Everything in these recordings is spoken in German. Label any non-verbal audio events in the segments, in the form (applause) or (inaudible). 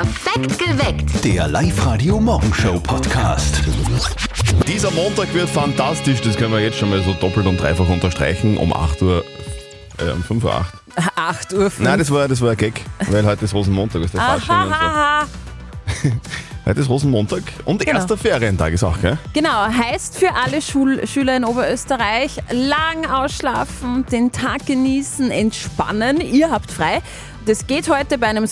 Perfekt geweckt. Der Live-Radio-Morgenshow-Podcast. Dieser Montag wird fantastisch, das können wir jetzt schon mal so doppelt und dreifach unterstreichen. Um 8 Uhr, äh, um 5 Uhr 8. 8 (laughs) Uhr. Nein, das war, das war ein Gag, weil heute ist Rosenmontag, ist der Fasching und so. Aha, (laughs) Heute ist Rosenmontag und Genau. erster Ferientag ist auch, gell? Genau, heißt für alle Schul Schüler in Oberösterreich, lang ausschlafen, den Tag genießen, entspannen. Ihr habt frei. Das geht heute bei einem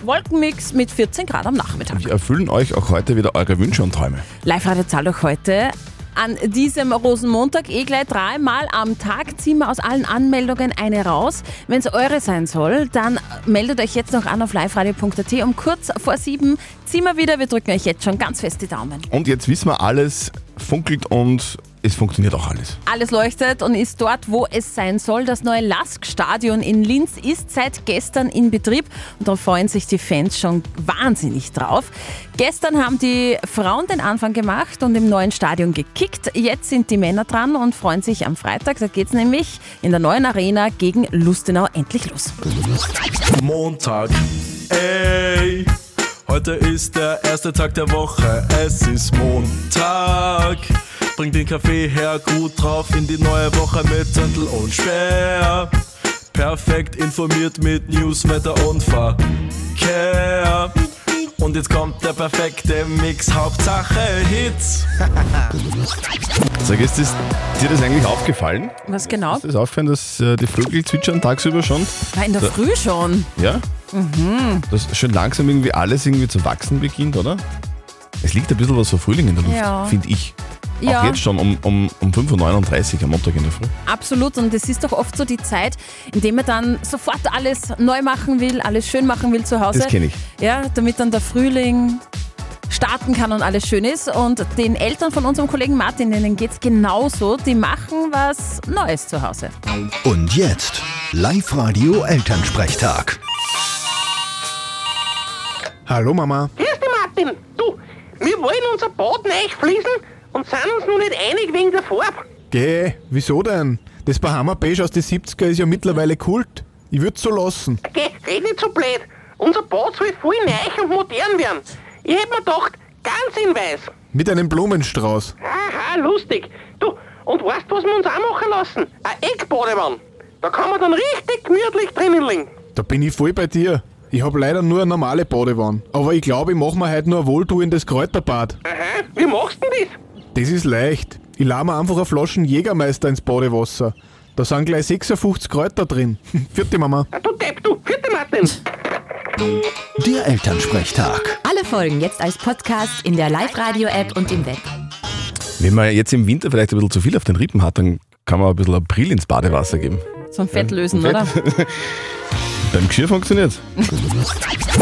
Sonnen-Wolkenmix mit 14 Grad am Nachmittag. Wir erfüllen euch auch heute wieder eure Wünsche und Träume. Live-Radio zahlt euch heute an diesem Rosenmontag eh gleich dreimal am Tag ziehen wir aus allen Anmeldungen eine raus. Wenn es eure sein soll, dann meldet euch jetzt noch an auf liveradio.at um kurz vor sieben. Ziehen wir wieder, wir drücken euch jetzt schon ganz fest die Daumen. Und jetzt wissen wir alles, funkelt und es funktioniert auch alles. Alles leuchtet und ist dort, wo es sein soll. Das neue Lask-Stadion in Linz ist seit gestern in Betrieb und da freuen sich die Fans schon wahnsinnig drauf. Gestern haben die Frauen den Anfang gemacht und im neuen Stadion gekickt. Jetzt sind die Männer dran und freuen sich am Freitag. Da geht es nämlich in der neuen Arena gegen Lustenau endlich los. Montag, ey. Heute ist der erste Tag der Woche, es ist Montag. Bring den Kaffee her, gut drauf in die neue Woche mit Zettel und Sperr. Perfekt informiert mit News, Wetter und Verkehr. Und jetzt kommt der perfekte Mix, Hauptsache Hits. Sag, ist das, dir das eigentlich aufgefallen? Was genau? Ist das aufgefallen, dass äh, die Vögel zwitschern tagsüber schon? War in der Früh schon. Ja? Dass schon langsam irgendwie alles irgendwie zu wachsen beginnt, oder? Es liegt ein bisschen was von Frühling in der Luft, Ja. finde ich. Ja. Auch jetzt schon um, um, um 5.39 Uhr am Montag in der Früh. Absolut und es ist doch oft so die Zeit, in der man dann sofort alles neu machen will, alles schön machen will zu Hause. Das kenn ich. Ja, damit dann der Frühling starten kann und alles schön ist. Und den Eltern von unserem Kollegen Martin, denen geht es genauso. Die machen was Neues zu Hause. Und jetzt Live-Radio Elternsprechtag. Hallo Mama. Grüß dich, Martin. Du, wir wollen unser Bad neu fließen und sind uns noch nicht einig wegen der Farbe. Geh, wieso denn? Das Bahama Beige aus den 70er ist ja mittlerweile Kult. Ich würd's so lassen. Geh, red nicht so blöd. Unser Bad soll voll neu und modern werden. Ich hätte mir gedacht, ganz in weiß. Mit einem Blumenstrauß. Aha, lustig. Du, und weißt was wir uns auch machen lassen? Eine Eckbadewanne. Da kann man dann richtig gemütlich drinnen liegen. Da bin ich voll bei dir. Ich hab leider nur eine normale Badewanne. Aber ich glaube, ich mach mir heute nur ein wohltuendes Kräuterbad. Aha, wie machst du denn das? Das ist leicht. Ich lade mir einfach eine Flaschen Jägermeister ins Badewasser. Da sind gleich 56 Kräuter drin. (laughs) Vierte Mama. Du Depp, du. Vierte Martin. Der Elternsprechtag. Alle Folgen jetzt als Podcast in der Live-Radio-App und im Web. Wenn man jetzt im Winter vielleicht ein bisschen zu viel auf den Rippen hat, dann kann man ein bisschen April ins Badewasser geben. So ein Fett lösen, Fett. oder? (laughs) Beim Geschirr funktioniert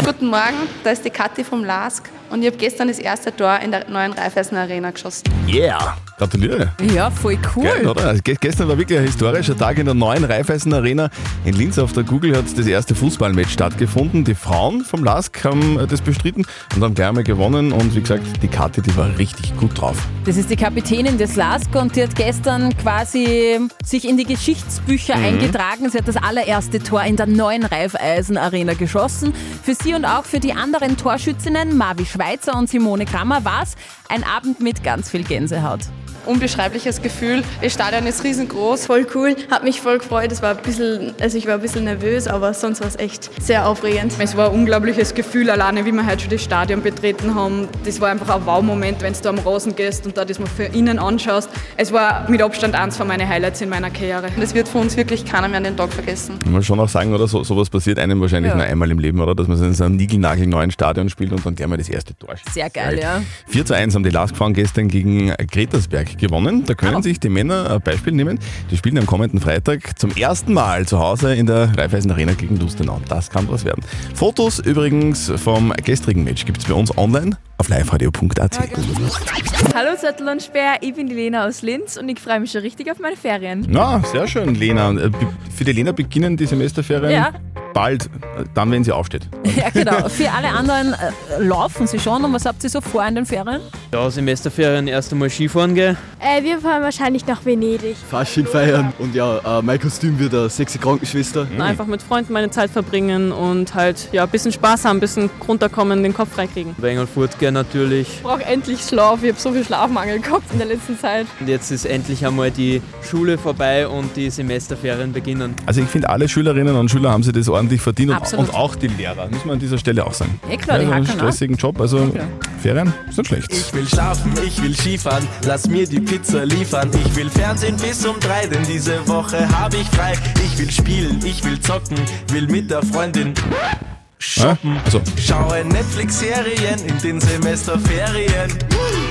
Guten Morgen, da ist die Kathi vom LASK und ich habe gestern das erste Tor in der neuen Raiffeisen Arena geschossen. Yeah! Gratuliere! Ja, voll cool. Geil, oder? Also ge- gestern war wirklich ein historischer Tag in der neuen Raiffeisen Arena. In Linz auf der Google hat das erste Fußballmatch stattgefunden. Die Frauen vom LASK haben das bestritten und haben gleich einmal gewonnen. Und wie gesagt, die Kathi, die war richtig gut drauf. Das ist die Kapitänin des LASK und die hat gestern quasi sich in die Geschichtsbücher eingetragen. Sie hat das allererste Tor in der neuen Raiffeisen Arena geschossen. Für sie und auch für die anderen Torschützinnen, Mavi Schweizer und Simone Krammer, war es ein Abend mit ganz viel Gänsehaut. Unbeschreibliches Gefühl. Das Stadion ist riesengroß. voll cool, hat mich voll gefreut. Es war ein bisschen, also ich war ein bisschen nervös, aber sonst war es echt sehr aufregend. Es war ein unglaubliches Gefühl, alleine wie wir heute schon das Stadion betreten haben. Das war einfach ein Wow-Moment, wenn du da am Rasen gehst und da das mal für innen anschaust. Es war mit Abstand eins von meinen Highlights in meiner Karriere. Das wird für uns wirklich keiner mehr an den Tag vergessen. Man schon auch sagen, oder? So, sowas passiert einem wahrscheinlich Ja. nur einmal im Leben, oder? Dass man in so einem niegelnagelneuen Stadion spielt und dann gleich mal das erste Tor schießt. Sehr geil, ja. 4 zu 1 haben die LASK-Frauen gestern gegen Gretersberg gewonnen. Da können sich die Männer ein Beispiel nehmen. Die spielen am kommenden Freitag zum ersten Mal zu Hause in der Raiffeisen Arena gegen Lustenau. Das kann was werden. Fotos übrigens vom gestrigen Match gibt es bei uns online auf liveradio.at. Hallo Zettel und Speer, ich bin die Lena aus Linz und ich freue mich schon richtig auf meine Ferien. Na, sehr schön, Lena. Äh, Für die Lena beginnen die Semesterferien Ja, bald, äh, dann, wenn sie aufsteht. (laughs) Ja, genau. Für alle anderen äh, laufen sie schon. Und was habt ihr so vor in den Ferien? Ja, Semesterferien erst einmal Skifahren gehen. Äh, wir fahren wahrscheinlich nach Venedig. Fasching feiern und ja, äh, mein Kostüm wird eine sexy Krankenschwester. Einfach mit Freunden meine Zeit verbringen und halt ja, ein bisschen Spaß haben, ein bisschen runterkommen, den Kopf freikriegen. Wengel fortgehen natürlich. Ich brauche endlich Schlaf. Ich habe so viel Schlafmangel gehabt in der letzten Zeit. Und jetzt ist endlich einmal die Schule vorbei und die Semesterferien beginnen. Also ich finde, alle Schülerinnen und Schüler haben sich das ordentlich verdient und, und auch die Lehrer, muss man an dieser Stelle auch sagen. Eh klar, die ja, einen hacken, ne? stressigen Job, also Ferien ist nicht schlecht. Ich will schlafen, ich will Skifahren, lass mir die Pizza liefern. Ich will Fernsehen bis um drei, denn diese Woche habe ich frei. Ich will spielen, ich will zocken, will mit der Freundin shoppen. Also Schaue Netflix-Serien in den Semesterferien.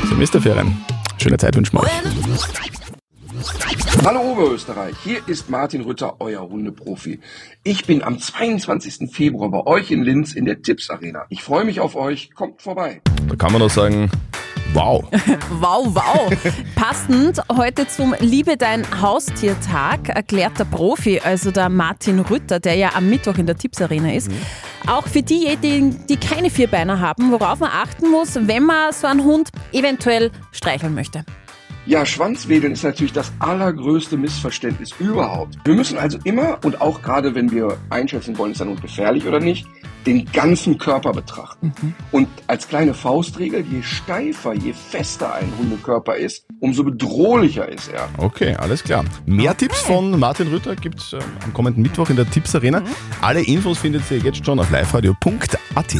Semesterferien. Schöne Zeit wünschen wir euch. Hallo Oberösterreich, hier ist Martin Rütter, euer Hundeprofi. Ich bin am 22. Februar bei euch in Linz in der Tipps Arena. Ich freue mich auf euch, kommt vorbei. Da kann man nur sagen, wow. (laughs) Wow, wow. Passend heute zum Liebe dein Haustiertag erklärt der Profi, also der Martin Rütter, der ja am Mittwoch in der Tipps Arena ist. Auch für diejenigen, die keine Vierbeiner haben, worauf man achten muss, wenn man so einen Hund eventuell streicheln möchte. Ja, Schwanzwedeln ist natürlich das allergrößte Missverständnis überhaupt. Wir müssen also immer und auch gerade wenn wir einschätzen wollen, ist ein Hund gefährlich oder nicht, den ganzen Körper betrachten. Und als kleine Faustregel, je steifer, je fester ein Hundekörper ist, umso bedrohlicher ist er. Okay, alles klar. Mehr Tipps von Martin Rütter gibt es ähm, am kommenden Mittwoch in der Tipps Arena. Alle Infos findet ihr jetzt schon auf liveradio.at.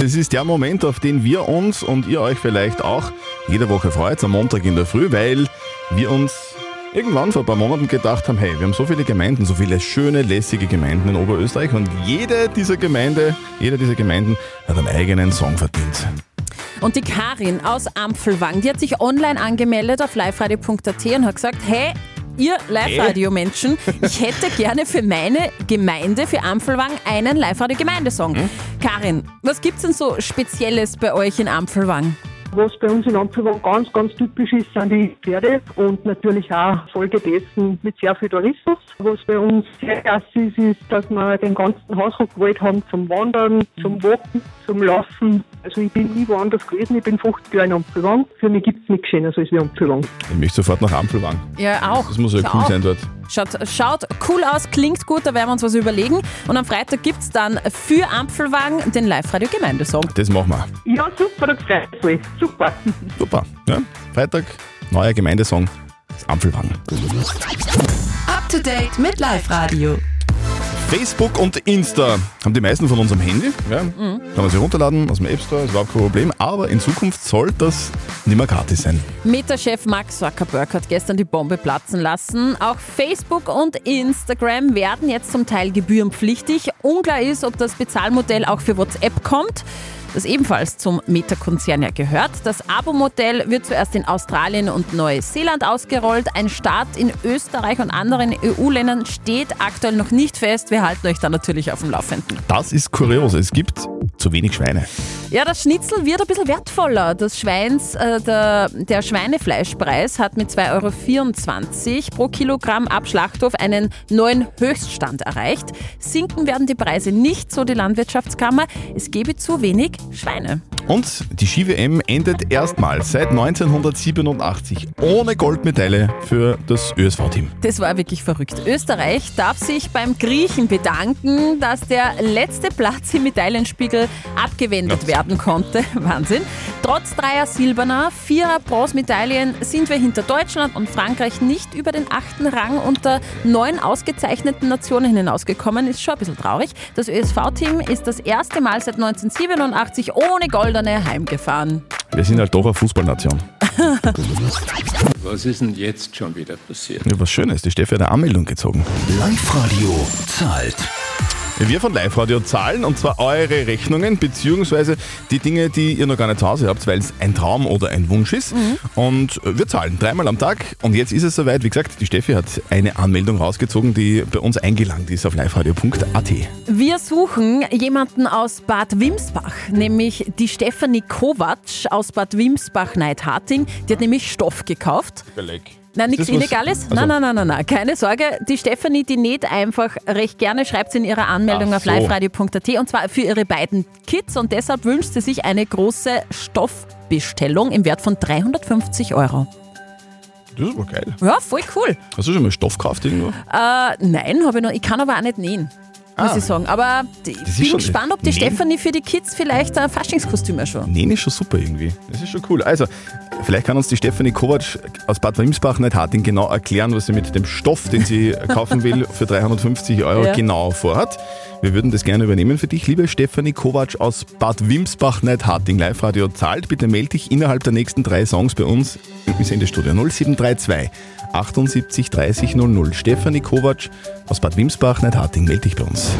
Das ist der Moment, auf den wir uns und ihr euch vielleicht auch jede Woche freut, am Montag in der Früh, weil wir uns irgendwann vor ein paar Monaten gedacht haben, hey, wir haben so viele Gemeinden, so viele schöne, lässige Gemeinden in Oberösterreich und jede dieser Gemeinde, jede dieser Gemeinden hat einen eigenen Song verdient. Und die Karin aus Ampfelwang, die hat sich online angemeldet auf liveradio.at und hat gesagt, hey, ihr Live-Radio-Menschen, (laughs) ich hätte gerne für meine Gemeinde, für Ampfelwang, einen Live-Radio-Gemeindesong. Karin, was gibt's denn so Spezielles bei euch in Ampfelwang? Was bei uns in Ampelwang ganz, ganz typisch ist, sind die Pferde und natürlich auch Folge dessen mit sehr viel Tourismus. Was bei uns sehr klasse ist, ist, dass wir den ganzen Hausruckwald haben zum Wandern, zum Walken, zum Laufen. Also ich bin nie woanders gewesen, ich bin 50 Jahre in Ampelwang. Für mich gibt es nichts Schöneres als wie Ampelwang. Ich möchte sofort nach Ampelwang. Ja, auch. Das muss ja cool auch. sein dort. Schaut, schaut cool aus, klingt gut, da werden wir uns was überlegen. Und am Freitag gibt's dann für Ampfelwang den Live-Radio-Gemeindesong. Das machen wir. Ja, super, da freut mich. Super. Super. Ja? Freitag, neuer Gemeindesong, das Ampfelwang. Up to date mit Live Radio. Facebook und Insta haben die meisten von uns am Handy. Ja? Kann man sich runterladen aus dem App Store, ist überhaupt kein Problem. Aber in Zukunft soll das nicht mehr gratis sein. Meta-Chef Mark Zuckerberg hat gestern die Bombe platzen lassen. Auch Facebook und Instagram werden jetzt zum Teil gebührenpflichtig. Unklar ist, ob das Bezahlmodell auch für WhatsApp kommt. Das ebenfalls zum Meta-Konzern ja gehört. Das Abo-Modell wird zuerst in Australien und Neuseeland ausgerollt. Ein Start in Österreich und anderen EU-Ländern steht aktuell noch nicht fest. Wir halten euch da natürlich auf dem Laufenden. Das ist kurios. Es gibt zu wenig Schweine. Ja, das Schnitzel wird ein bisschen wertvoller. Das Schweins, äh, der, der Schweinefleischpreis hat mit 2,24 Euro pro Kilogramm ab Schlachthof einen neuen Höchststand erreicht. Sinken werden die Preise nicht, so die Landwirtschaftskammer. Es gebe zu wenig Schweine. Und die Ski-WM endet erstmals seit 1987 ohne Goldmedaille für das ÖSV-Team. Das war wirklich verrückt. Österreich darf sich beim Griechen bedanken, dass der letzte Platz im Medaillenspiegel abgewendet werden konnte. (laughs) Wahnsinn. Trotz dreier Silberner, vierer Bronzemedaillen sind wir hinter Deutschland und Frankreich nicht über den achten Rang unter neun ausgezeichneten Nationen hinausgekommen. Ist schon ein bisschen traurig. Das ÖSV-Team ist das erste Mal seit 1987 ohne Goldene heimgefahren. Wir sind halt doch eine Fußballnation. (laughs) Was ist denn jetzt schon wieder passiert? Ja, was Schönes, die Steffi hat eine Anmeldung gezogen. Live-Radio zahlt. Wir von Live Radio zahlen und zwar eure Rechnungen beziehungsweise die Dinge, die ihr noch gar nicht zu Hause habt, weil es ein Traum oder ein Wunsch ist. Und wir zahlen dreimal am Tag und jetzt ist es soweit. Wie gesagt, die Steffi hat eine Anmeldung rausgezogen, die bei uns eingelangt ist auf liveradio.at. Wir suchen jemanden aus Bad Wimsbach, nämlich die Stefanie Kovac aus Bad Wimsbach-Neidharting. Die hat nämlich Stoff gekauft. Beleg. Nein, nichts Illegales. Also- Nein, nein, nein, nein, nein. Keine Sorge. Die Stefanie, die näht einfach recht gerne, schreibt sie in ihrer Anmeldung Ach auf so. liveradio.at und zwar für ihre beiden Kids und deshalb wünscht sie sich eine große Stoffbestellung im Wert von 350 Euro. Das ist aber geil. Ja, voll cool. Hast du schon mal Stoff gekauft irgendwo? Äh, nein, habe ich noch. Ich kann aber auch nicht nähen, muss Ah. ich sagen. Aber ich bin gespannt, ob die Nähen? Stefanie für die Kids vielleicht ein Faschingskostüm schon. Nähen ist schon super irgendwie. Das ist schon cool. Also, vielleicht kann uns die Stefanie Kovac aus Bad Wimsbach-Neidharting genau erklären, was sie mit dem Stoff, den sie kaufen will, für 350 Euro Ja. genau vorhat. Wir würden das gerne übernehmen für dich, liebe Stefanie Kovac aus Bad Wimsbach-Neidharting. Live-Radio zahlt. Bitte melde dich innerhalb der nächsten drei Songs bei uns im Sendestudio 0732 78 30 00. Stefanie Kovac aus Bad Wimsbach-Neidharting. Melde dich bei uns.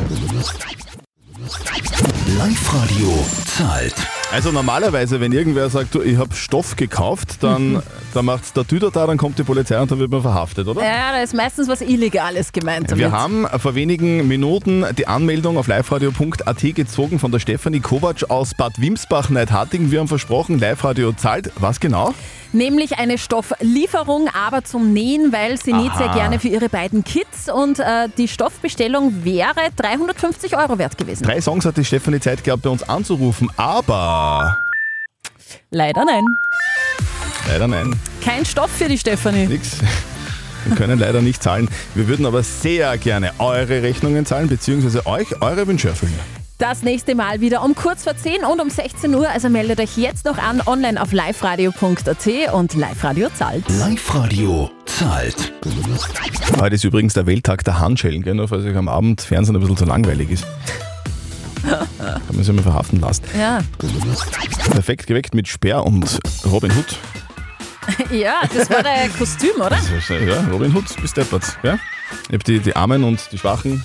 Live-Radio zahlt. Also normalerweise, wenn irgendwer sagt, du, ich habe Stoff gekauft, dann, (laughs) dann macht der Tüter da, dann kommt die Polizei und dann wird man verhaftet, oder? Ja, da ist meistens was Illegales gemeint. Damit. Wir haben vor wenigen Minuten die Anmeldung auf liveradio.at gezogen von der Stefanie Kovac aus Bad Wimsbach-Neidharting. Wir haben versprochen, Live-Radio zahlt. Was genau? Nämlich eine Stofflieferung, aber zum Nähen, weil sie näht sehr gerne für ihre beiden Kids und äh, die Stoffbestellung wäre 350 Euro wert gewesen. Drei Songs hat die Stefanie Zeit gehabt, bei uns anzurufen, aber Leider nein. Leider nein. Kein Stoff für die Stefanie. Nix. Wir können leider nicht zahlen. Wir würden aber sehr gerne eure Rechnungen zahlen, beziehungsweise euch eure Wünsche erfüllen. Das nächste Mal wieder um kurz vor 10 und um 16 Uhr. Also meldet euch jetzt noch an online auf liveradio.at und Live-Radio zahlt. Live-Radio zahlt. Heute ist übrigens der Welttag der Handschellen, gell? nur falls euch am Abend Fernsehen ein bisschen zu langweilig ist. Kann man sich mal verhaften lassen. Ja. Perfekt geweckt mit Speer und Robin Hood. (laughs) ja, das war der Kostüm, oder? Das ist, äh, Ja, Robin Hood bis deppert. Ja? Ich habe die, die Armen und die Schwachen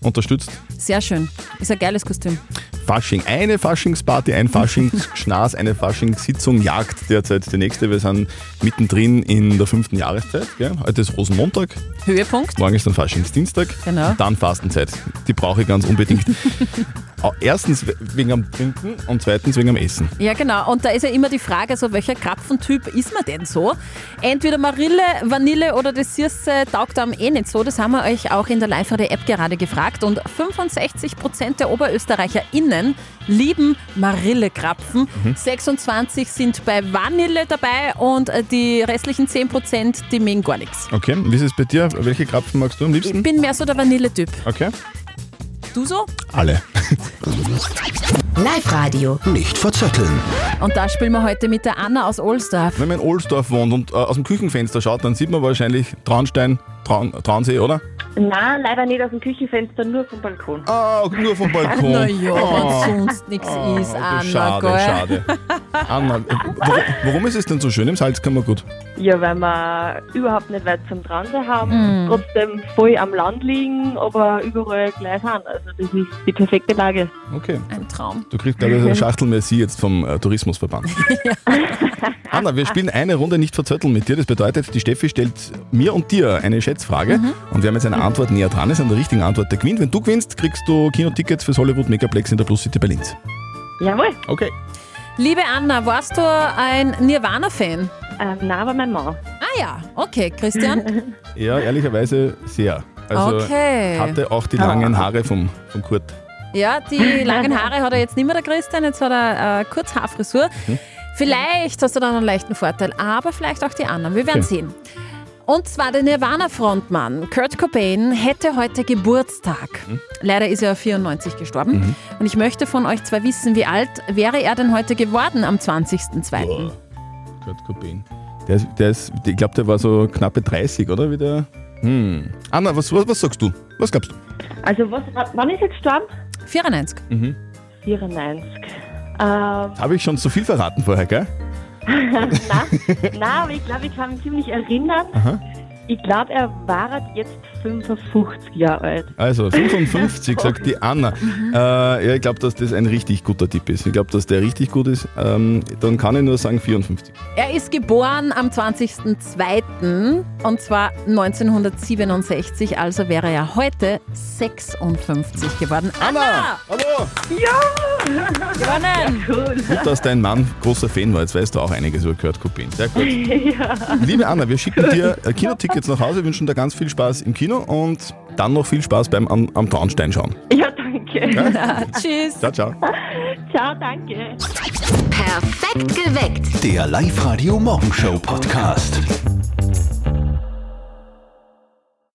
unterstützt. Sehr schön. Ist ein geiles Kostüm. Fasching. Eine Faschingsparty, ein Faschingsschnaß, eine Faschingssitzung jagt derzeit die nächste. Wir sind mittendrin in der fünften Jahreszeit. Gell? Heute ist Rosenmontag, Höhepunkt. morgen ist dann Faschingsdienstag. Genau. Und dann Fastenzeit. Die brauche ich ganz unbedingt. (laughs) Erstens wegen am Trinken und zweitens wegen am Essen. Ja, genau. Und da ist ja immer die Frage, so welcher Krapfentyp ist man denn so? Entweder Marille, Vanille oder das Süße taugt einem eh nicht so. Das haben wir euch auch in der Live-Radio-App gerade gefragt. Und 65% der OberösterreicherInnen lieben Marillekrapfen. Mhm. 26 sind bei Vanille dabei und äh, die restlichen 10% die mögen gar nichts. Okay, wie ist es bei dir? Welche Krapfen magst du am Ich liebsten? bin mehr so der Vanilletyp. Okay. Du so? Alle. Live-Radio. Nicht verzetteln. Und da spielen wir heute mit der Anna aus Ohlsdorf. Wenn man in Ohlsdorf wohnt und äh, aus dem Küchenfenster schaut, dann sieht man wahrscheinlich Traunstein, Traun, Traunsee, oder? Nein, leider nicht aus dem Küchenfenster, nur vom Balkon. Ah, nur vom Balkon. Na ja, Oh. wenn sonst nichts ist, Anna. Schade, gell? schade. Anna, äh, warum, warum ist es denn so schön im Salzkammergut? Ja, weil wir überhaupt nicht weit zum Transee haben, Mhm. trotzdem voll am Land liegen, aber überall gleich sind. Also das ist die perfekte Lage. Okay. Ein Traum. Du kriegst, glaube ich, eine Schachtel Merci jetzt vom äh, Tourismusverband. (laughs) (laughs) (laughs) Anna, wir spielen eine Runde nicht verzötteln mit dir. Das bedeutet, die Steffi stellt mir und dir eine Schätzfrage Mhm. und wir haben jetzt eine Antwort näher dran ist an der richtigen Antwort. Der gewinnt. Wenn du gewinnst, kriegst du Kinotickets fürs Hollywood Megaplex in der Plus City bei Linz. Jawohl. Okay. Liebe Anna, warst du ein Nirvana-Fan? Ähm, nein, aber mein Mann. Ah ja, okay. Christian? (laughs) Ja, ehrlicherweise sehr. Also Okay. hatte auch die langen Haare vom, vom Kurt. ja, die langen (laughs) Haare hat er jetzt nicht mehr, der Christian. Jetzt hat er äh, Kurzhaarfrisur. Mhm. Vielleicht hast du dann einen leichten Vorteil, aber vielleicht auch die anderen. Wir werden Okay. sehen. Und zwar der Nirvana-Frontmann Kurt Cobain hätte heute Geburtstag. Leider ist er 94 gestorben. Mhm. Und ich möchte von euch zwei wissen, wie alt wäre er denn heute geworden am 20.02.? Kurt Cobain. Der, ist- der ist, ich glaube, der war so knappe 30, oder? Wie der? Hm. Anna, was, was, was sagst du? Was glaubst du? Also was, wann ist er gestorben? 94. Mhm. 94. Ähm, Habe ich schon zu viel verraten vorher, gell? (laughs) nein, aber ich glaube, ich kann mich ziemlich erinnern. Aha. Ich glaube, er war jetzt 55 Jahre alt. Also 55, (laughs) sagt die Anna. Äh, ja, ich glaube, dass das ein richtig guter Tipp ist. Ich glaube, dass der richtig gut ist. Ähm, dann kann ich nur sagen 54. Er ist geboren am 20.02. und zwar 1967, also wäre er heute 56 geworden. Anna! Hallo! Ja! Gewonnen! Gut, dass dein Mann großer Fan war. Jetzt weißt du auch einiges über Kurt Cobain. Sehr gut. (laughs) ja. Liebe Anna, wir schicken dir (laughs) Kinotickets nach Hause, wünschen dir ganz viel Spaß im Kino und dann noch viel Spaß beim am, am Traunstein schauen. Ja, danke. Ja. (laughs) Tschüss. Ciao, ciao. Ciao, danke. Perfekt geweckt. Der Live-Radio Morgenshow Podcast.